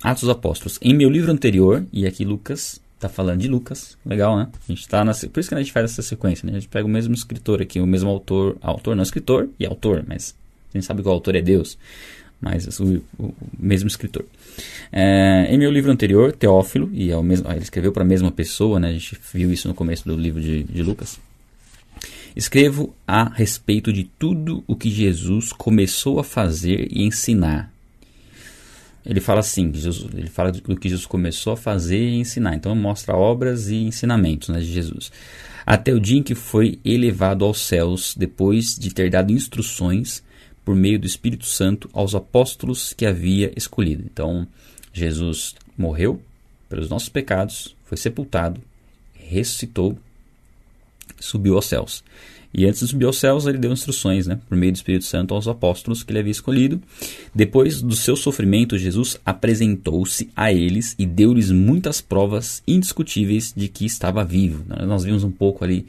Atos dos Apóstolos. Em meu livro anterior, e aqui Lucas está falando de Lucas, legal, né? A gente tá na, por isso que a gente faz essa sequência, né? A gente pega o mesmo escritor aqui, o mesmo autor, autor não escritor e autor, mas a gente sabe que o autor é Deus, mas o, o mesmo escritor. É, em meu livro anterior, Teófilo, e é o mesmo, ele escreveu para a mesma pessoa, né? A gente viu isso no começo do livro de, de Lucas. Escrevo a respeito de tudo o que Jesus começou a fazer e ensinar ele fala assim, Jesus, ele fala do que Jesus começou a fazer e ensinar. Então mostra obras e ensinamentos né, de Jesus. Até o dia em que foi elevado aos céus, depois de ter dado instruções por meio do Espírito Santo aos apóstolos que havia escolhido. Então Jesus morreu pelos nossos pecados, foi sepultado, ressuscitou, subiu aos céus. E antes de subir aos céus, ele deu instruções, né, por meio do Espírito Santo, aos apóstolos que ele havia escolhido. Depois do seu sofrimento, Jesus apresentou-se a eles e deu-lhes muitas provas indiscutíveis de que estava vivo. Nós vimos um pouco ali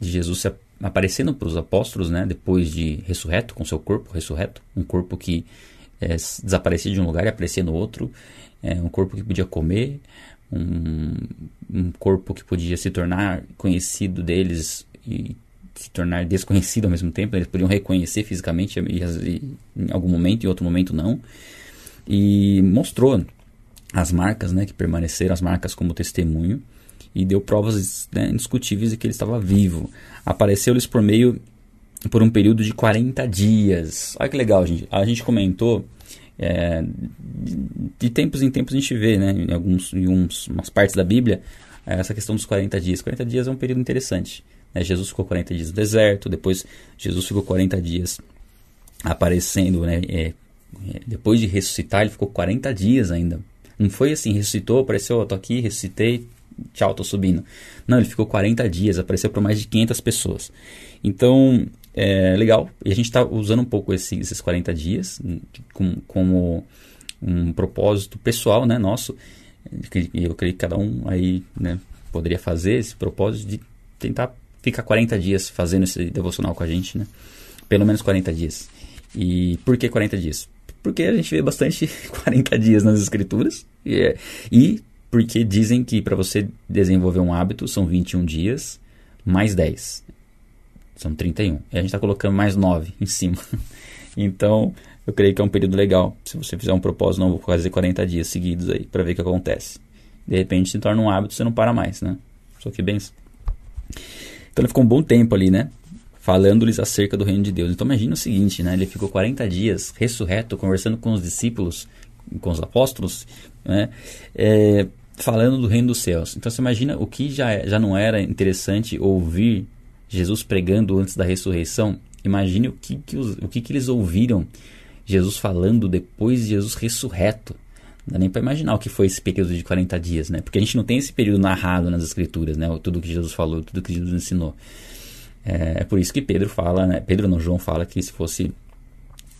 de Jesus se aparecendo para os apóstolos, né, depois de ressurreto, com seu corpo ressurreto, um corpo que é, desaparecia de um lugar e aparecia no outro, é, um corpo que podia comer, um, um corpo que podia se tornar conhecido deles e se tornar desconhecido ao mesmo tempo, eles podiam reconhecer fisicamente e, e, em algum momento, em outro momento não. E mostrou as marcas né, que permaneceram, as marcas como testemunho, e deu provas né, indiscutíveis de que ele estava vivo. Apareceu-lhes por meio, por um período de 40 dias. Olha que legal, gente. A gente comentou é, de, tempos em tempos a gente vê, né, em algumas partes da Bíblia, essa questão dos 40 dias. 40 dias é um período interessante. Né? Jesus ficou 40 dias no deserto, depois Jesus ficou 40 dias aparecendo, né? É, é, depois de ressuscitar, ele ficou 40 dias ainda. Não foi assim, ressuscitou, apareceu, oh, tô aqui, ressuscitei, tchau, tô subindo. Não, ele ficou 40 dias, apareceu para mais de 500 pessoas. Então, é legal. E a gente está usando um pouco esse, esses 40 dias como, como um propósito pessoal, né, nosso. Eu creio que cada um aí, né, poderia fazer esse propósito de tentar fica 40 dias fazendo esse devocional com a gente, né? Pelo menos 40 dias. E por que 40 dias? Porque a gente vê bastante 40 dias nas escrituras. E, é, e porque dizem que para você desenvolver um hábito são 21 dias mais 10. São 31. E a gente está colocando mais 9 em cima. Então, eu creio que é um período legal. Se você fizer um propósito, não vou fazer 40 dias seguidos aí para ver o que acontece. De repente se torna um hábito, você não para mais, né? Só que bem. Então ele ficou um bom tempo ali, né? Falando-lhes acerca do reino de Deus. Então imagina o seguinte, né? Ele ficou 40 dias ressurreto, conversando com os discípulos, com os apóstolos, né? É, falando do reino dos céus. Então você imagina o que já, já não era interessante ouvir Jesus pregando antes da ressurreição. Imagine o que, que, os, o que, que eles ouviram Jesus falando depois de Jesus ressurreto. Não dá nem para imaginar o que foi esse período de 40 dias, né? Porque a gente não tem esse período narrado nas escrituras, né? Tudo que Jesus falou, tudo que Jesus ensinou. É, é por isso que Pedro fala, né? Pedro não, João fala que se fosse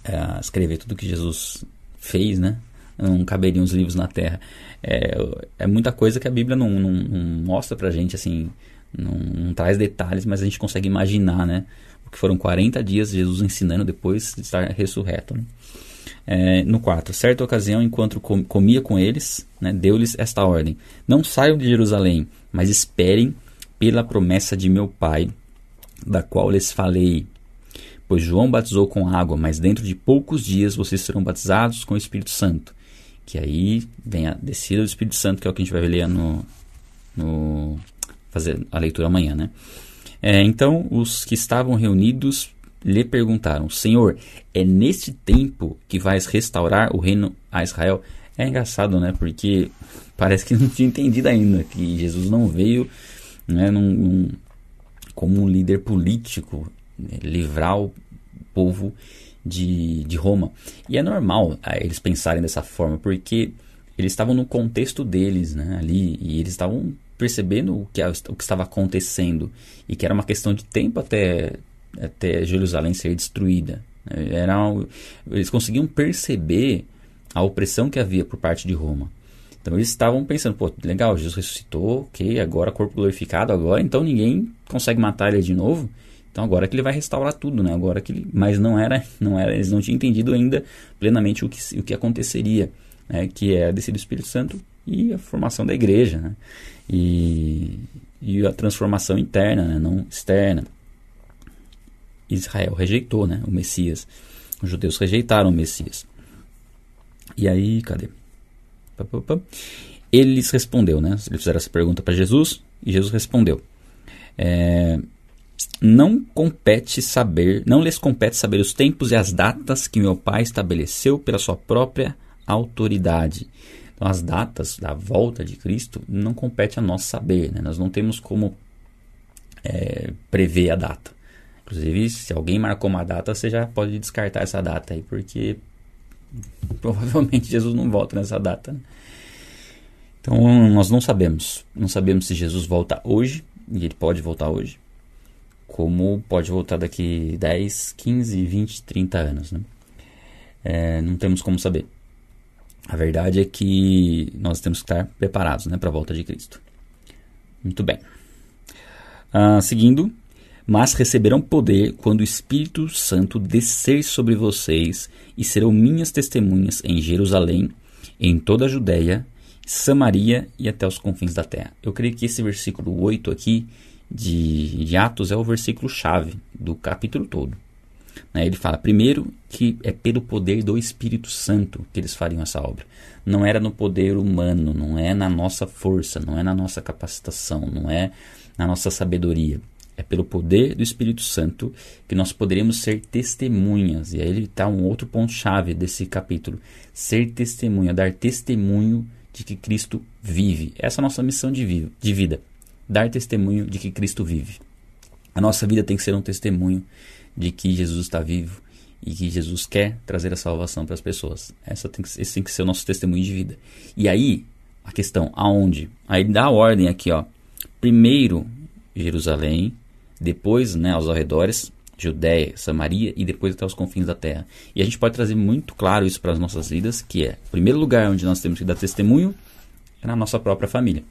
é, escrever tudo que Jesus fez, né? Não caberiam os livros na terra. É, é muita coisa que a Bíblia não, não, não mostra pra gente, assim, não, não, traz detalhes, mas a gente consegue imaginar, né? Que foram 40 dias Jesus ensinando depois de estar ressurreto, né? É, no 4. Certa ocasião, enquanto comia com eles, né, deu-lhes esta ordem: Não saiam de Jerusalém, mas esperem pela promessa de meu Pai, da qual lhes falei. Pois João batizou com água, mas dentro de poucos dias vocês serão batizados com o Espírito Santo. Que aí vem a descida do Espírito Santo, que é o que a gente vai ler no, no fazer a leitura amanhã, né? É, então, os que estavam reunidos lhe perguntaram: Senhor, é neste tempo que vais restaurar o reino a Israel? É engraçado, né? Porque parece que não tinha entendido ainda que Jesus não veio né, num, num, como um líder político né, livrar o povo de, de Roma. E é normal ah, eles pensarem dessa forma, porque eles estavam no contexto deles né, ali e eles estavam percebendo o que, o que estava acontecendo e que era uma questão de tempo até até Jerusalém ser destruída. Era, eles conseguiam perceber a opressão que havia por parte de Roma. Então eles estavam pensando, pô, legal, Jesus ressuscitou, ok, agora corpo glorificado, agora então ninguém consegue matar ele de novo. Então agora que ele vai restaurar tudo, né? Agora que ele, mas não era, não era, eles não tinham entendido ainda plenamente o que, o que aconteceria. né, que é a descida do Espírito Santo e a formação da igreja, né, e, e a transformação interna, né, não externa. Israel rejeitou né, o Messias, os judeus rejeitaram o Messias. E aí, cadê? Ele lhes respondeu, né? Eles fizeram essa pergunta para Jesus e Jesus respondeu: é, Não compete saber, não lhes compete saber os tempos e as datas que meu Pai estabeleceu pela sua própria autoridade. Então, as datas da volta de Cristo não compete a nós saber, né? Nós não temos como é, prever a data. Inclusive, se alguém marcou uma data, você já pode descartar essa data aí, porque provavelmente Jesus não volta nessa data. Né? Então nós não sabemos. Não sabemos se Jesus volta hoje, e ele pode voltar hoje, como pode voltar daqui 10, 15, 20, 30 anos. Né? É, não temos como saber. A verdade é que nós temos que estar preparados né, para a volta de Cristo. Muito bem. Ah, seguindo, mas receberão poder quando o Espírito Santo descer sobre vocês e serão minhas testemunhas em Jerusalém, em toda a Judéia, Samaria e até os confins da terra. Eu creio que esse versículo 8 aqui de, de Atos é o versículo chave do capítulo todo. Né? Ele fala, primeiro, que é pelo poder do Espírito Santo que eles fariam essa obra. Não era no poder humano, não é na nossa força, não é na nossa capacitação, não é na nossa sabedoria é pelo poder do Espírito Santo que nós poderemos ser testemunhas. E aí está um outro ponto-chave desse capítulo: ser testemunha, dar testemunho de que Cristo vive. Essa é a nossa missão de, de vida: dar testemunho de que Cristo vive. A nossa vida tem que ser um testemunho de que Jesus está vivo e que Jesus quer trazer a salvação para as pessoas. Essa tem que, esse tem que ser o nosso testemunho de vida. E aí, a questão, aonde? Aí dá a ordem aqui, ó. Primeiro, Jerusalém, depois né, aos arredores, Judéia, Samaria e depois até os confins da terra. E a gente pode trazer muito claro isso para as nossas vidas, que é, o primeiro lugar onde nós temos que dar testemunho é na nossa própria família.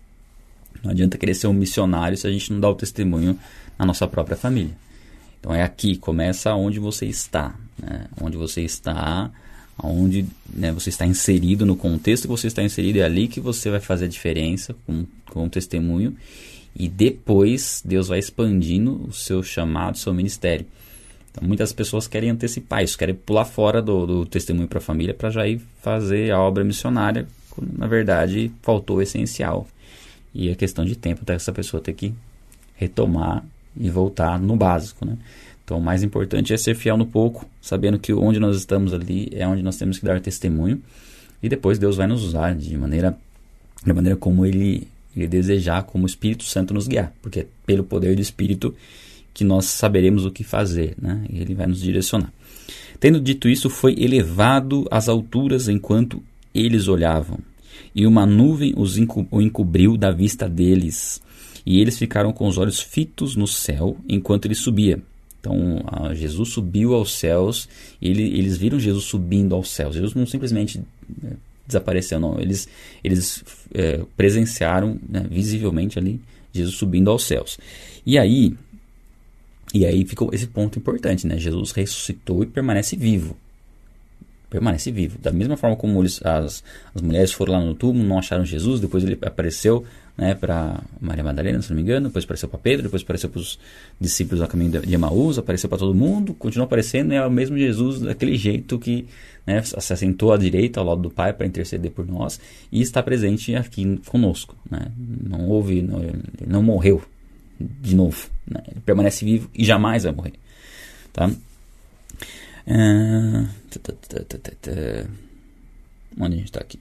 Não adianta querer ser um missionário se a gente não dá o testemunho na nossa própria família. Então é aqui, começa onde você está, né? onde você está, onde né, você está inserido no contexto que você está inserido, é ali que você vai fazer a diferença com, com o testemunho e depois Deus vai expandindo o seu chamado, o seu ministério. Então, muitas pessoas querem antecipar isso, querem pular fora do, do testemunho para a família para já ir fazer a obra missionária, quando na verdade faltou o essencial. E é questão de tempo até essa pessoa ter que retomar e voltar no básico, né? Então, o mais importante é ser fiel no pouco, sabendo que onde nós estamos ali é onde nós temos que dar testemunho, e depois Deus vai nos usar de maneira, de maneira como Ele e desejar como o Espírito Santo nos guiar, porque é pelo poder do Espírito que nós saberemos o que fazer, né? E ele vai nos direcionar. Tendo dito isso, foi elevado às alturas enquanto eles olhavam, e uma nuvem os o encobriu da vista deles, e eles ficaram com os olhos fitos no céu enquanto ele subia. Então, Jesus subiu aos céus, ele, eles viram Jesus subindo aos céus. Jesus não simplesmente né, desapareceu, não. Eles, eles é, presenciaram né, visivelmente ali Jesus subindo aos céus. E aí, e aí ficou esse ponto importante, né? Jesus ressuscitou e permanece vivo. Permanece vivo. Da mesma forma como eles, as, as mulheres foram lá no túmulo, não acharam Jesus, depois ele apareceu né, para Maria Madalena, se não me engano, depois apareceu para Pedro, depois apareceu para os discípulos do caminho de Emaús, apareceu para todo mundo, continua aparecendo, é o mesmo Jesus daquele jeito que né, se assentou à direita, ao lado do Pai, para interceder por nós, e está presente aqui conosco. Né? Não houve, não, não morreu de novo, né? ele permanece vivo e jamais vai morrer. Tá? Uh, onde a gente está aqui?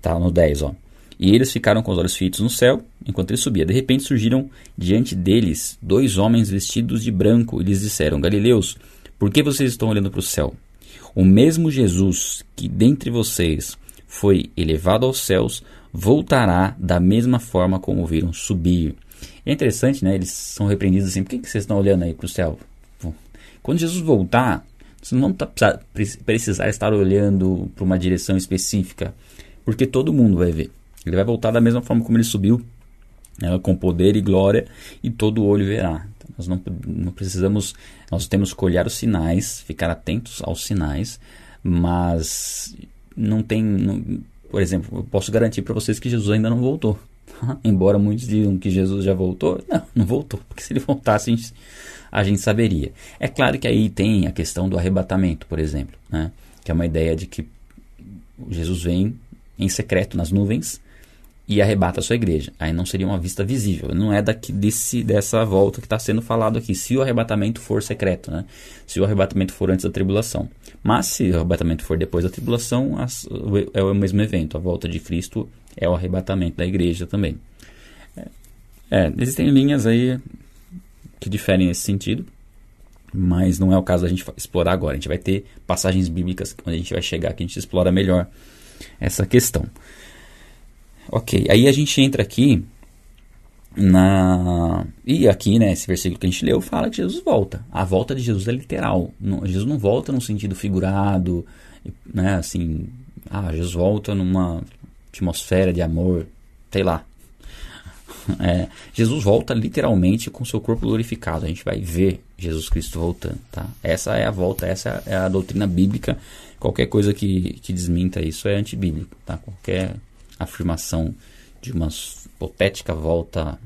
Tá, no 10, ó. E eles ficaram com os olhos fitos no céu, enquanto ele subia. De repente surgiram diante deles dois homens vestidos de branco e lhes disseram: Galileus, por que vocês estão olhando para o céu? O mesmo Jesus que dentre vocês foi elevado aos céus voltará da mesma forma como viram subir. É interessante, né? Eles são repreendidos assim: por que, que vocês estão olhando aí para o céu? Quando Jesus voltar, vocês não vão precisar estar olhando para uma direção específica, porque todo mundo vai ver. Ele vai voltar da mesma forma como ele subiu, né, com poder e glória, e todo olho verá. Então, nós não, não precisamos, nós temos que olhar os sinais, ficar atentos aos sinais, mas não tem. Não, por exemplo, eu posso garantir para vocês que Jesus ainda não voltou. Embora muitos digam que Jesus já voltou, não, não voltou, porque se ele voltasse a gente, a gente saberia. É claro que aí tem a questão do arrebatamento, por exemplo, né? que é uma ideia de que Jesus vem em secreto nas nuvens e arrebata a sua igreja. Aí não seria uma vista visível. Não é daqui, desse, dessa volta que está sendo falado aqui. Se o arrebatamento for secreto, né? se o arrebatamento for antes da tribulação. Mas se o arrebatamento for depois da tribulação, as, é o mesmo evento. A volta de Cristo é o arrebatamento da igreja também. É, é, existem linhas aí que diferem nesse sentido, mas não é o caso da gente explorar agora. A gente vai ter passagens bíblicas onde a gente vai chegar que a gente explora melhor essa questão. Ok, aí a gente entra aqui na. E aqui, né, esse versículo que a gente leu fala que Jesus volta. A volta de Jesus é literal. Não, Jesus não volta num sentido figurado, né, assim. Ah, Jesus volta numa atmosfera de amor, sei lá. É, Jesus volta literalmente com seu corpo glorificado. A gente vai ver Jesus Cristo voltando, tá? Essa é a volta, essa é a doutrina bíblica. Qualquer coisa que, que desminta isso é antibíblico, tá? Qualquer afirmação de uma hipotética volta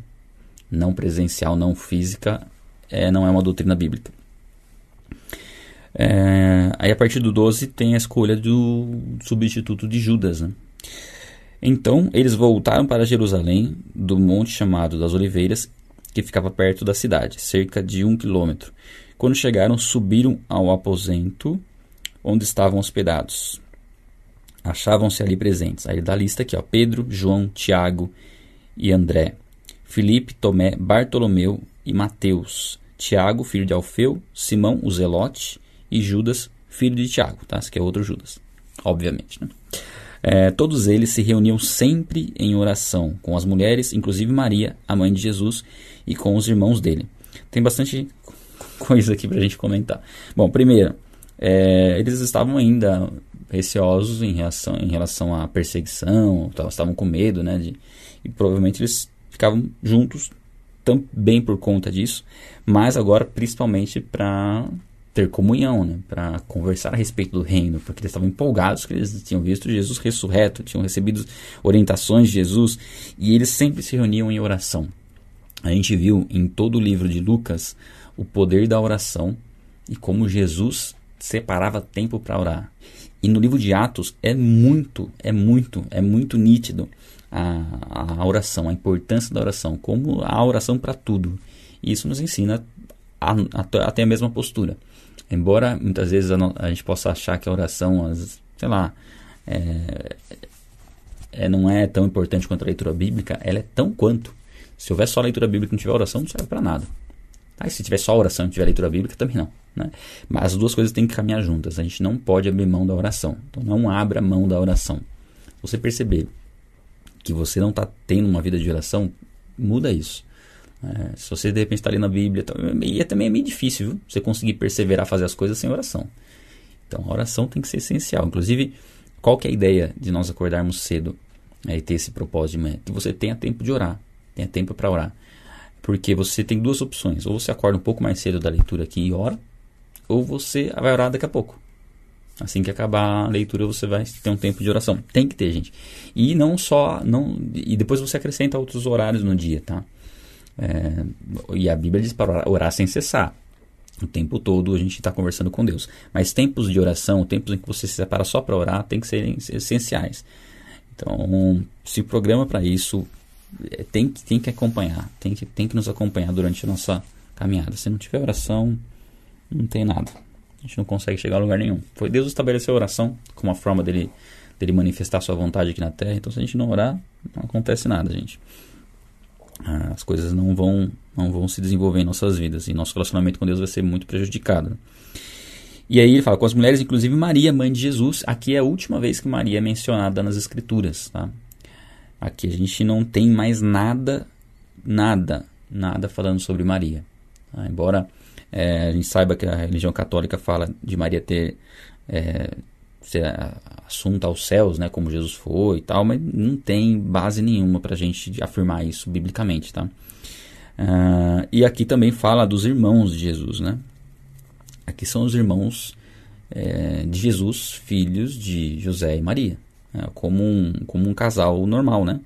não presencial, não física, é, não é uma doutrina bíblica. É, aí a partir do 12 tem a escolha do substituto de Judas. Né? Então eles voltaram para Jerusalém, do monte chamado das Oliveiras, que ficava perto da cidade, cerca de um quilômetro. Quando chegaram, subiram ao aposento onde estavam hospedados achavam-se ali presentes. Aí da lista aqui, ó, Pedro, João, Tiago e André, Filipe, Tomé, Bartolomeu e Mateus, Tiago, filho de Alfeu, Simão, o Zelote e Judas, filho de Tiago, tá? Esse aqui é outro Judas, obviamente, né? É, todos eles se reuniam sempre em oração com as mulheres, inclusive Maria, a mãe de Jesus, e com os irmãos dele. Tem bastante coisa aqui para a gente comentar. Bom, primeiro, é, eles estavam ainda receosos em, reação, em relação à perseguição, estavam com medo, né? De, e provavelmente eles ficavam juntos também por conta disso, mas agora principalmente para ter comunhão, né? Para conversar a respeito do reino, porque eles estavam empolgados que eles tinham visto Jesus ressurreto, tinham recebido orientações de Jesus e eles sempre se reuniam em oração. A gente viu em todo o livro de Lucas o poder da oração e como Jesus separava tempo para orar. E no livro de Atos é muito, é muito, é muito nítido a, a oração, a importância da oração, como a oração para tudo. E isso nos ensina a, a, a, ter a mesma postura. Embora muitas vezes a, a, gente possa achar que a oração, as, sei lá, é, é, não é tão importante quanto a leitura bíblica, ela é tão quanto. Se houver só leitura bíblica e não tiver oração, não serve para nada. Tá? E se tiver só oração e tiver leitura bíblica, também não. Né? Mas as duas coisas têm que caminhar juntas. A gente não pode abrir mão da oração. Então não abra mão da oração. Você perceber que você não está tendo uma vida de oração, muda isso. É, se você de repente está lendo a Bíblia, e é também é meio difícil viu? você conseguir perseverar fazer as coisas sem oração. Então a oração tem que ser essencial. Inclusive, qual que é a ideia de nós acordarmos cedo é, e ter esse propósito de manhã? Que você tenha tempo de orar, tenha tempo para orar. Porque você tem duas opções. Ou você acorda um pouco mais cedo da leitura aqui e ora, ou você vai orar daqui a pouco. Assim que acabar a leitura, você vai ter um tempo de oração. Tem que ter, gente. E não só. não E depois você acrescenta outros horários no dia, tá? É, e a Bíblia diz para orar, orar sem cessar. O tempo todo a gente está conversando com Deus. Mas tempos de oração, tempos em que você se separa só para orar, tem que ser essenciais. Então, se programa para isso. É, tem, tem que acompanhar. Tem que, tem que nos acompanhar durante a nossa caminhada. Se não tiver oração, não tem nada. A gente não consegue chegar a lugar nenhum. Foi Deus estabeleceu a oração como uma forma dele, dele manifestar sua vontade aqui na terra. Então, se a gente não orar, não acontece nada, gente. Ah, as coisas não vão, não vão se desenvolver em nossas vidas. E nosso relacionamento com Deus vai ser muito prejudicado. E aí ele fala com as mulheres, inclusive Maria, mãe de Jesus. Aqui é a última vez que Maria é mencionada nas Escrituras. Tá? Aqui a gente não tem mais nada, nada, nada falando sobre Maria. Tá? Embora é, a gente saiba que a religião católica fala de Maria ter é, ser assunta aos céus, né, como Jesus foi e tal, mas não tem base nenhuma para a gente afirmar isso biblicamente, tá? Uh, e aqui também fala dos irmãos de Jesus, né? Aqui são os irmãos é, de Jesus, filhos de José e Maria, né? como, um, como um casal normal, né?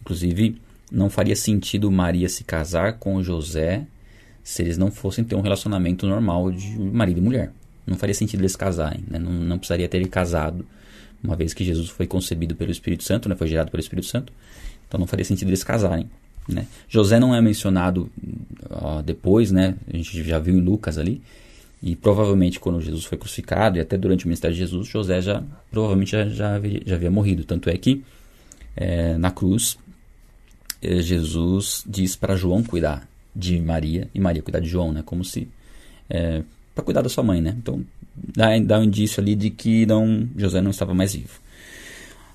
Inclusive, não faria sentido Maria se casar com José se eles não fossem ter um relacionamento normal de marido e mulher. Não faria sentido eles casarem, né? não, não precisaria ter casado, uma vez que Jesus foi concebido pelo Espírito Santo, né? foi gerado pelo Espírito Santo. Então não faria sentido eles casarem. Né? José não é mencionado ó, depois, né? a gente já viu em Lucas ali, e provavelmente quando Jesus foi crucificado e até durante o ministério de Jesus, José já provavelmente já, já, havia, já havia morrido. Tanto é que é, na cruz é, Jesus diz para João cuidar de Maria e Maria cuidar de João, né? Como se é, para cuidar da sua mãe, né? Então dá, dá um indício ali de que não José não estava mais vivo.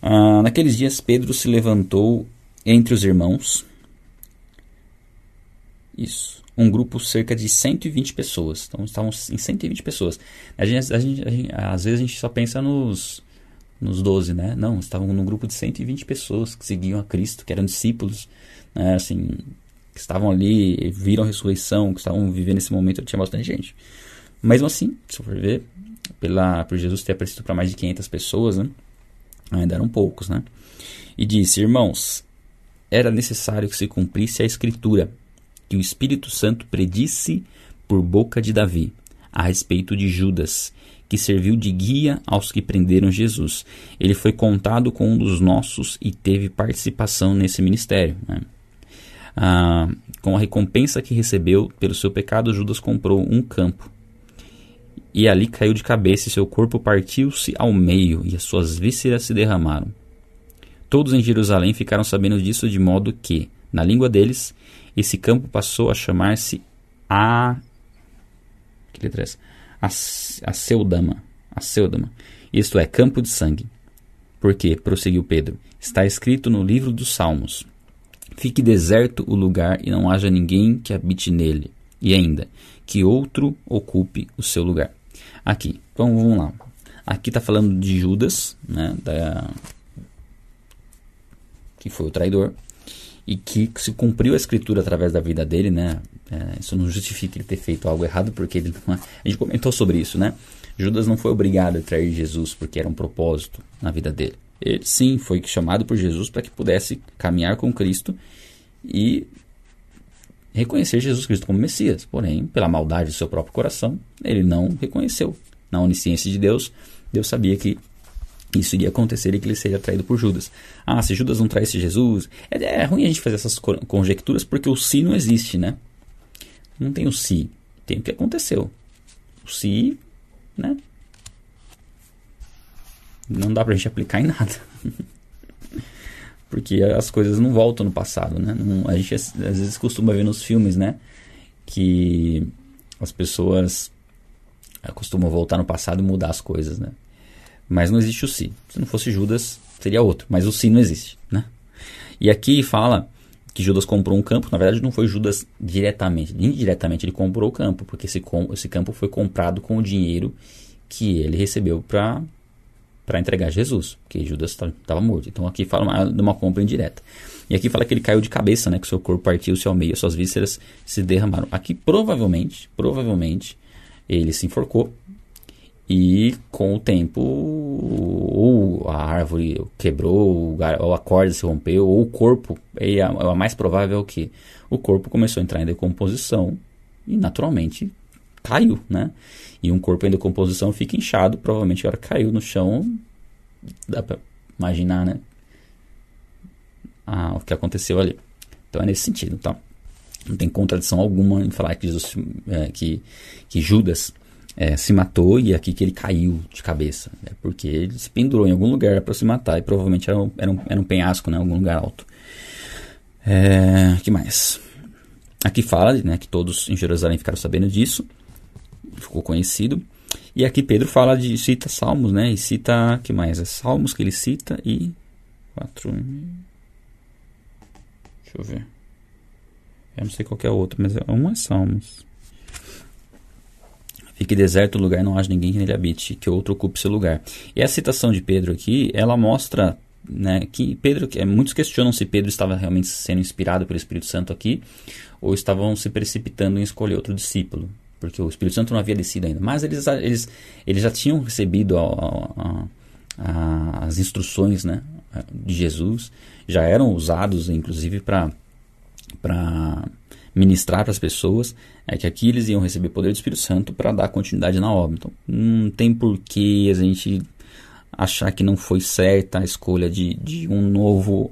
Ah, naqueles dias Pedro se levantou entre os irmãos. Isso. Um grupo cerca de 120 pessoas. Então estavam em 120 pessoas. A gente, a gente, a gente, às vezes a gente só pensa nos, nos 12, né? Não, estavam num grupo de 120 pessoas que seguiam a Cristo, que eram discípulos, né? Assim, que estavam ali, viram a ressurreição, que estavam vivendo esse momento, tinha bastante gente. Mesmo assim, se for ver, pela, por Jesus ter aparecido para mais de 500 pessoas, né? ainda eram poucos, né? E disse, irmãos, era necessário que se cumprisse a escritura, que o Espírito Santo predisse por boca de Davi, a respeito de Judas, que serviu de guia aos que prenderam Jesus. Ele foi contado com um dos nossos e teve participação nesse ministério. Né? Ah, com a recompensa que recebeu pelo seu pecado, Judas comprou um campo. E ali caiu de cabeça e seu corpo partiu-se ao meio e as suas vísceras se derramaram. Todos em Jerusalém ficaram sabendo disso de modo que, na língua deles, esse campo passou a chamar-se a que letra é essa? A, a Seudama, a Seudama. Isto é, campo de sangue. Porque, prosseguiu Pedro, está escrito no livro dos Salmos: Fique deserto o lugar e não haja ninguém que habite nele. E ainda, que outro ocupe o seu lugar. Aqui, então vamos lá. Aqui está falando de Judas, né, da, que foi o traidor, e que se cumpriu a escritura através da vida dele, né? É, isso não justifica ele ter feito algo errado, porque ele não, é, a gente comentou sobre isso, né? Judas não foi obrigado a trair Jesus porque era um propósito na vida dele. Ele sim foi chamado por Jesus para que pudesse caminhar com Cristo e reconhecer Jesus Cristo como Messias. Porém, pela maldade do seu próprio coração, ele não reconheceu. Na onisciência de Deus, Deus sabia que isso iria acontecer e que ele seria traído por Judas. Ah, se Judas não traísse Jesus. É, é ruim a gente fazer essas conjecturas porque o se não existe, né? Não tem o se, tem o que aconteceu. O se, né? Não dá pra gente aplicar em nada. Porque as coisas não voltam no passado, né? Não, a gente às vezes costuma ver nos filmes, né? Que as pessoas eh, costumam voltar no passado e mudar as coisas, né? Mas não existe o si. Se não fosse Judas, seria outro. Mas o si não existe, né? E aqui fala que Judas comprou um campo. Na verdade, não foi Judas diretamente. Indiretamente ele comprou o campo, porque esse, esse campo foi comprado com o dinheiro que ele recebeu para para entregar Jesus, porque Judas estava morto. Então aqui fala de uma compra indireta. E aqui fala que ele caiu de cabeça, né, que seu corpo partiu-se ao meio, suas vísceras se derramaram. Aqui provavelmente, provavelmente, ele se enforcou e com o tempo ou a árvore quebrou, ou a corda se rompeu, ou o corpo, e a, a mais provável é o que? O corpo começou a entrar em decomposição e naturalmente caiu, né? E um corpo em decomposição fica inchado, provavelmente a caiu no chão, dá para imaginar, né? Ah, o que aconteceu ali. Então é nesse sentido, tá? Não tem contradição alguma em falar que, Jesus, é, que, que Judas é, se matou e aqui que ele caiu de cabeça. Né? Porque ele se pendurou em algum lugar para se matar e provavelmente era um, era um, era um penhasco, né? Algum lugar alto. É, que mais? Aqui fala né, que todos em Jerusalém ficaram sabendo disso ficou conhecido. E aqui Pedro fala de cita Salmos, né? E cita que mais? É Salmos que ele cita e quatro. Deixa eu ver. Eu não sei qual é outro, mas é um é Salmos. Fique deserto o lugar, não haja ninguém que nele habite, que outro ocupe seu lugar. E a citação de Pedro aqui, ela mostra né, que Pedro, é, muitos questionam se Pedro estava realmente sendo inspirado pelo Espírito Santo aqui, ou estavam se precipitando em escolher outro discípulo porque o Espírito Santo não havia descido ainda. Mas eles, eles, eles já tinham recebido a, a, a, as instruções né, de Jesus, já eram usados, inclusive, para ministrar para as pessoas, é que aqui eles iam receber poder do Espírito Santo para dar continuidade na obra. Então, não tem por que a gente achar que não foi certa a escolha de, de um novo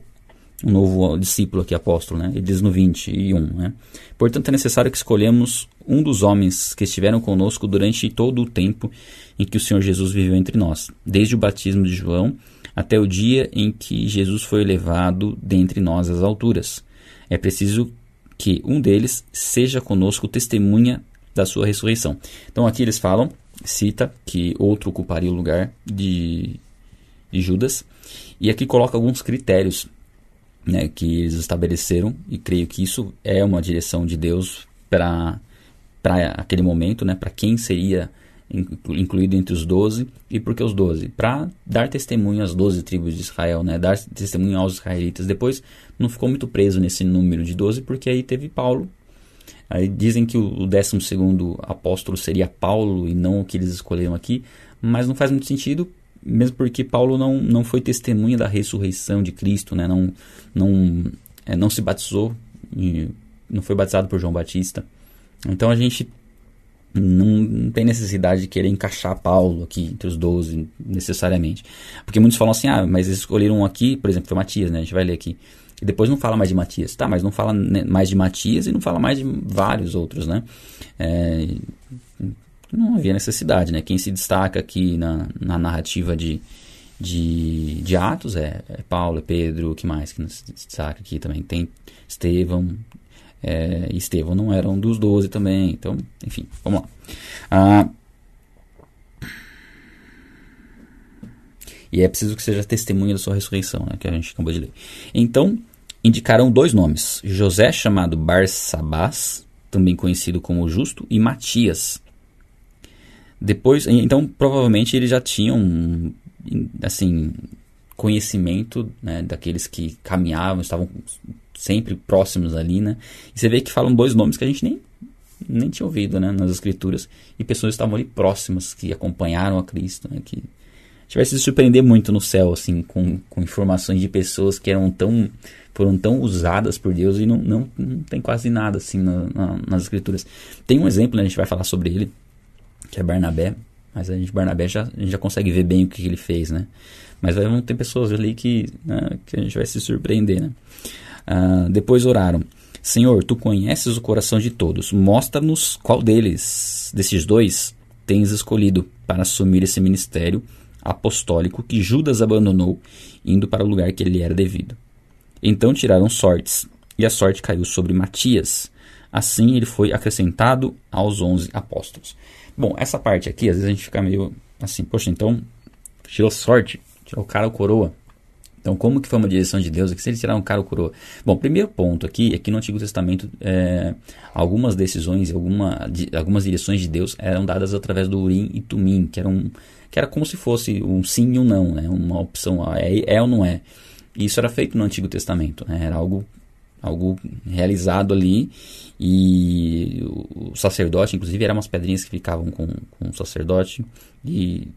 um novo discípulo aqui, apóstolo, né? Ele diz no 21, né? Portanto, é necessário que escolhemos um dos homens que estiveram conosco durante todo o tempo em que o Senhor Jesus viveu entre nós, desde o batismo de João até o dia em que Jesus foi elevado dentre nós às alturas. É preciso que um deles seja conosco testemunha da sua ressurreição. Então aqui eles falam, cita que outro ocuparia o lugar de, de Judas, e aqui coloca alguns critérios né, que eles estabeleceram, e creio que isso é uma direção de Deus para aquele momento, né, para quem seria incluído entre os doze. E por que os doze? Para dar testemunho às doze tribos de Israel, né? dar testemunho aos israelitas. Depois não ficou muito preso nesse número de doze, porque aí teve Paulo. Aí dizem que o décimo segundo apóstolo seria Paulo e não o que eles escolheram aqui, mas não faz muito sentido, mesmo porque Paulo não, não foi testemunha da ressurreição de Cristo, né? não, não, é, não se batizou, não foi batizado por João Batista. Então a gente não, tem necessidade de querer encaixar Paulo aqui entre os 12 necessariamente. Porque muitos falam assim, ah, mas eles escolheram um aqui, por exemplo, foi Matias, né? A gente vai ler aqui. E depois não fala mais de Matias. Tá, mas não fala mais de Matias e não fala mais de vários outros, né? É, não havia necessidade, né? Quem se destaca aqui na, na narrativa de, de, de Atos é, é Paulo, é Pedro, o que mais que se destaca aqui também? Tem Estevão, é, Estevão não era um dos doze também. Então, enfim, vamos lá. Ah, e é preciso que seja testemunha da sua ressurreição, né, que a gente acabou de ler. Então, indicaram dois nomes: José, chamado Barsabás, também conhecido como Justo, e Matias. Depois, então, provavelmente eles já tinham, assim, conhecimento né, daqueles que caminhavam, estavam sempre próximos ali, né? E você vê que falam dois nomes que a gente nem, nem tinha ouvido, né? Nas escrituras. E pessoas estavam ali próximas, que acompanharam a Cristo, né? Que a gente vai se surpreender muito no céu, assim, com, com informações de pessoas que eram tão foram tão usadas por Deus e não, não, não tem quase nada assim na, na, nas escrituras. Tem um exemplo, né, a gente vai falar sobre ele, que é Barnabé, mas a gente Barnabé já, a gente já consegue ver bem o que ele fez, né? Mas vão ter pessoas ali que, né, que a gente vai se surpreender, né? Uh, depois oraram: Senhor, tu conheces o coração de todos. Mostra-nos qual deles, desses dois, tens escolhido para assumir esse ministério apostólico que Judas abandonou, indo para o lugar que ele era devido. Então tiraram sortes, e a sorte caiu sobre Matias. Assim ele foi acrescentado aos onze apóstolos. Bom, essa parte aqui, às vezes a gente fica meio assim, poxa, então tirou sorte, tirou o cara o coroa. Então, como que foi uma direção de Deus? É que se ele tirar um cara ou coroa? Bom, primeiro ponto aqui é que no Antigo Testamento é, algumas decisões, alguma, de, algumas direções de Deus eram dadas através do Urim e Tumim, que era, um, que era como se fosse um sim e um não, né? uma opção, é, é ou não é. E isso era feito no Antigo Testamento, né? era algo, algo realizado ali e o sacerdote, inclusive, eram umas pedrinhas que ficavam com, com o sacerdote e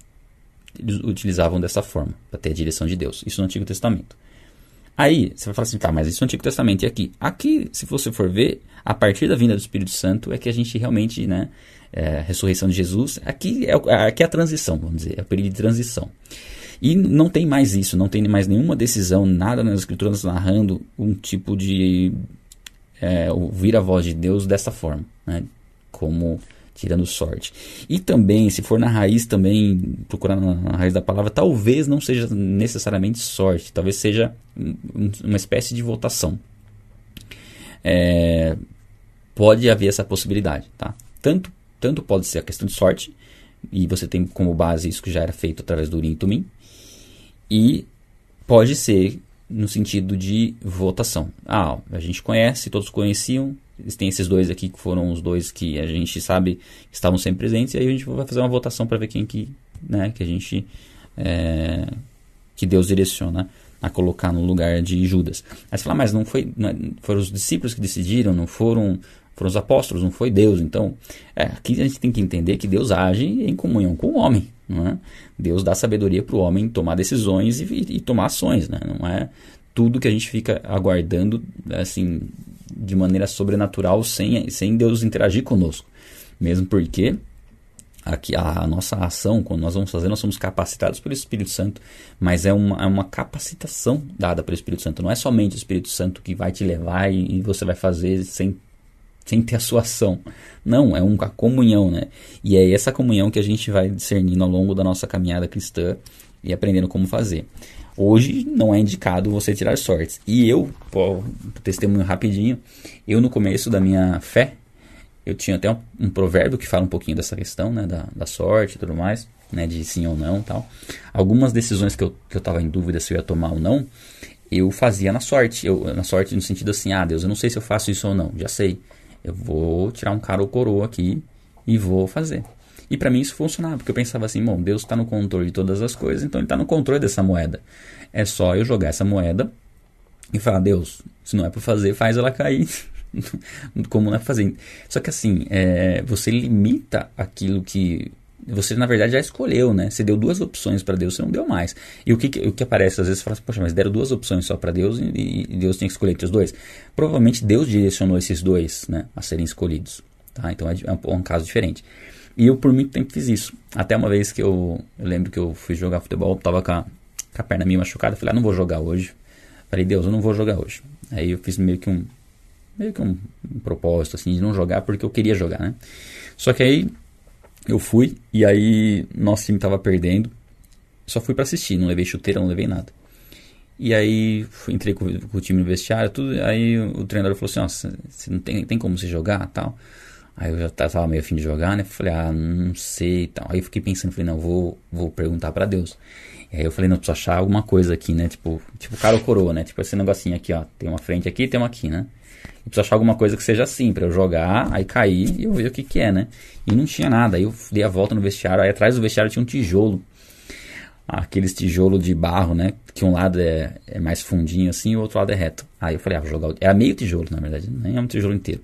eles utilizavam dessa forma, para ter a direção de Deus. Isso no Antigo Testamento. Aí, você vai falar assim, tá, mas isso no Antigo Testamento e aqui? Aqui, se você for ver, a partir da vinda do Espírito Santo é que a gente realmente, né, é, ressurreição de Jesus, aqui é, aqui é a transição, vamos dizer, é o período de transição. E não tem mais isso, não tem mais nenhuma decisão, nada nas escrituras narrando um tipo de é, ouvir a voz de Deus dessa forma, né, como tirando sorte. E também, se for na raiz também, procurar na raiz da palavra, talvez não seja necessariamente sorte, talvez seja uma espécie de votação. É, pode haver essa possibilidade, tá? Tanto, tanto pode ser a questão de sorte, e você tem como base isso que já era feito através do Urim Tumim, e pode ser no sentido de votação. Ah, a gente conhece, todos conheciam, tem esses dois aqui que foram os dois que a gente sabe que estavam sempre presentes, e aí a gente vai fazer uma votação para ver quem que, né, que a gente. É, que Deus direciona a colocar no lugar de Judas. Aí você fala, mas não foi. Não, é, foram os discípulos que decidiram, não foram foram os apóstolos, não foi Deus. Então, é, aqui a gente tem que entender que Deus age em comunhão com o homem. É? Deus dá sabedoria para o homem tomar decisões e, e, e, tomar ações. Né? Não é tudo que a gente fica aguardando assim de maneira sobrenatural sem, sem Deus interagir conosco. Mesmo porque aqui a nossa ação, quando nós vamos fazer, nós somos capacitados pelo Espírito Santo, mas é uma, é uma capacitação dada pelo Espírito Santo. Não é somente o Espírito Santo que vai te levar e, e você vai fazer sem, sem ter a sua ação. Não, é uma comunhão, né? E é essa comunhão que a gente vai discernindo ao longo da nossa caminhada cristã e aprendendo como fazer. Hoje não é indicado você tirar sortes. E eu, pô, testemunho rapidinho, eu no começo da minha fé, eu tinha até um, um, provérbio que fala um pouquinho dessa questão, né, da, da sorte e tudo mais, né, de sim ou não tal. Algumas decisões que eu, que eu tava em dúvida se eu ia tomar ou não, eu fazia na sorte. Eu, na sorte no sentido assim, ah, Deus, eu não sei se eu faço isso ou não, já sei. Eu vou tirar um cara ou coroa aqui e vou fazer. E para mim isso funcionava, porque eu pensava assim, bom, Deus está no controle de todas as coisas, então ele está no controle dessa moeda. É só eu jogar essa moeda e falar, Deus, se não é para fazer, faz ela cair como não é fazer. Só que assim, é, você limita aquilo que você na verdade já escolheu, né? Você deu duas opções para Deus, você não deu mais. E o que, o que aparece às vezes, fala assim, poxa, mas deram duas opções só para Deus e, e, Deus tinha que escolher entre os dois. Provavelmente Deus direcionou esses dois, né, a serem escolhidos, tá? Então é, é um, um, caso diferente. E eu por muito tempo fiz isso. Até uma vez que eu, eu lembro que eu fui jogar futebol, tava com a, com a perna meio machucada, falei, ah, não vou jogar hoje. Falei, Deus, eu não vou jogar hoje. Aí eu fiz meio que um meio que um, um, propósito assim de não jogar porque eu queria jogar, né? Só que aí eu fui e aí nosso time tava perdendo. Só fui para assistir, não levei chuteira, não levei nada. E aí fui, entrei com, com, o time no vestiário, tudo. Aí o treinador falou assim: Nossa, você não tem, tem como você jogar tal. Aí eu já tava meio afim de jogar, né? Falei, ah, não sei e tal. Aí eu fiquei pensando, falei, não, vou, vou perguntar para Deus. E aí eu falei, não, preciso achar alguma coisa aqui, né? Tipo, tipo cara ou coroa, né? Tipo esse negocinho aqui, ó. Tem uma frente aqui tem uma aqui, né? Eu preciso achar alguma coisa que seja assim, para eu jogar, aí cair e eu ver o que que é, né? E não tinha nada. Aí eu dei a volta no vestiário, aí atrás do vestiário tinha um tijolo. Aqueles tijolo de barro, né? Que um lado é, é mais fundinho assim e o outro lado é reto. Aí eu falei, ah, vou jogar. Era meio tijolo, na verdade, nem é um tijolo inteiro.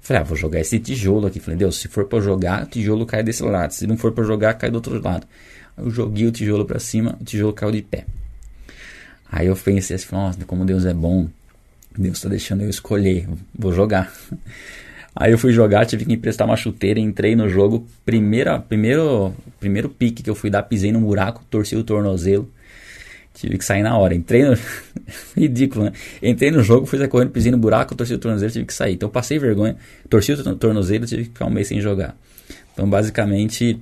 Falei, ah, vou jogar esse tijolo aqui. Falei, Deus, se for para jogar, o tijolo cai desse lado. Se não for para jogar, cai do outro lado. Aí eu joguei o tijolo para cima, o tijolo caiu de pé. Aí eu pensei assim, nossa, como Deus é bom. Deus está deixando eu escolher, vou jogar. Aí eu fui jogar, tive que emprestar uma chuteira, entrei no jogo. Primeira, primeiro, primeiro pique que eu fui dar, pisei no buraco, torci o tornozelo. Tive que sair na hora. Entrei no. Ridículo, né? Entrei no jogo, fui correndo, pisei no buraco, torci o tornozelo, tive que sair. Então passei vergonha, torci o tornozelo, tive que ficar um mês sem jogar. Então basicamente,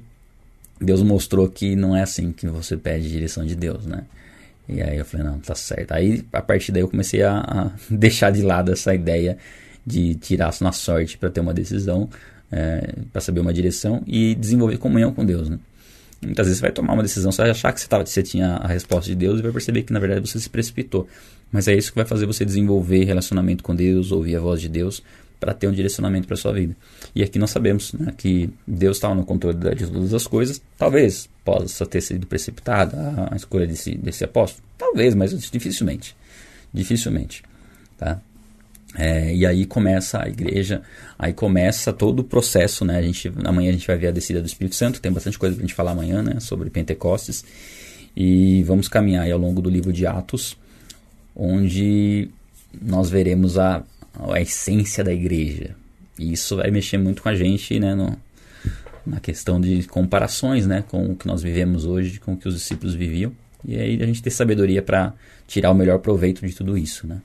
Deus mostrou que não é assim que você pede direção de Deus, né? E aí eu falei, não, tá certo. Aí a partir daí eu comecei a, a deixar de lado essa ideia de tirar na sorte para ter uma decisão, é, para saber uma direção e desenvolver comunhão com Deus, né? Muitas vezes você vai tomar uma decisão, você vai achar que você, tava, você tinha a resposta de Deus e vai perceber que na verdade você se precipitou. Mas é isso que vai fazer você desenvolver relacionamento com Deus, ouvir a voz de Deus, para ter um direcionamento para sua vida. E aqui nós sabemos né, que Deus estava no controle de todas as coisas. Talvez possa ter sido precipitada a escolha desse, desse apóstolo. Talvez, mas dificilmente. Dificilmente. Tá? É, e aí começa a igreja, aí começa todo o processo, né? A gente, amanhã a gente vai ver a descida do Espírito Santo, tem bastante coisa para a gente falar amanhã, né? Sobre Pentecostes. E vamos caminhar ao longo do livro de Atos, onde nós veremos a, a essência da igreja. E isso vai mexer muito com a gente, né? No, na questão de comparações, né? Com o que nós vivemos hoje, com o que os discípulos viviam. E aí a gente ter sabedoria para tirar o melhor proveito de tudo isso, né?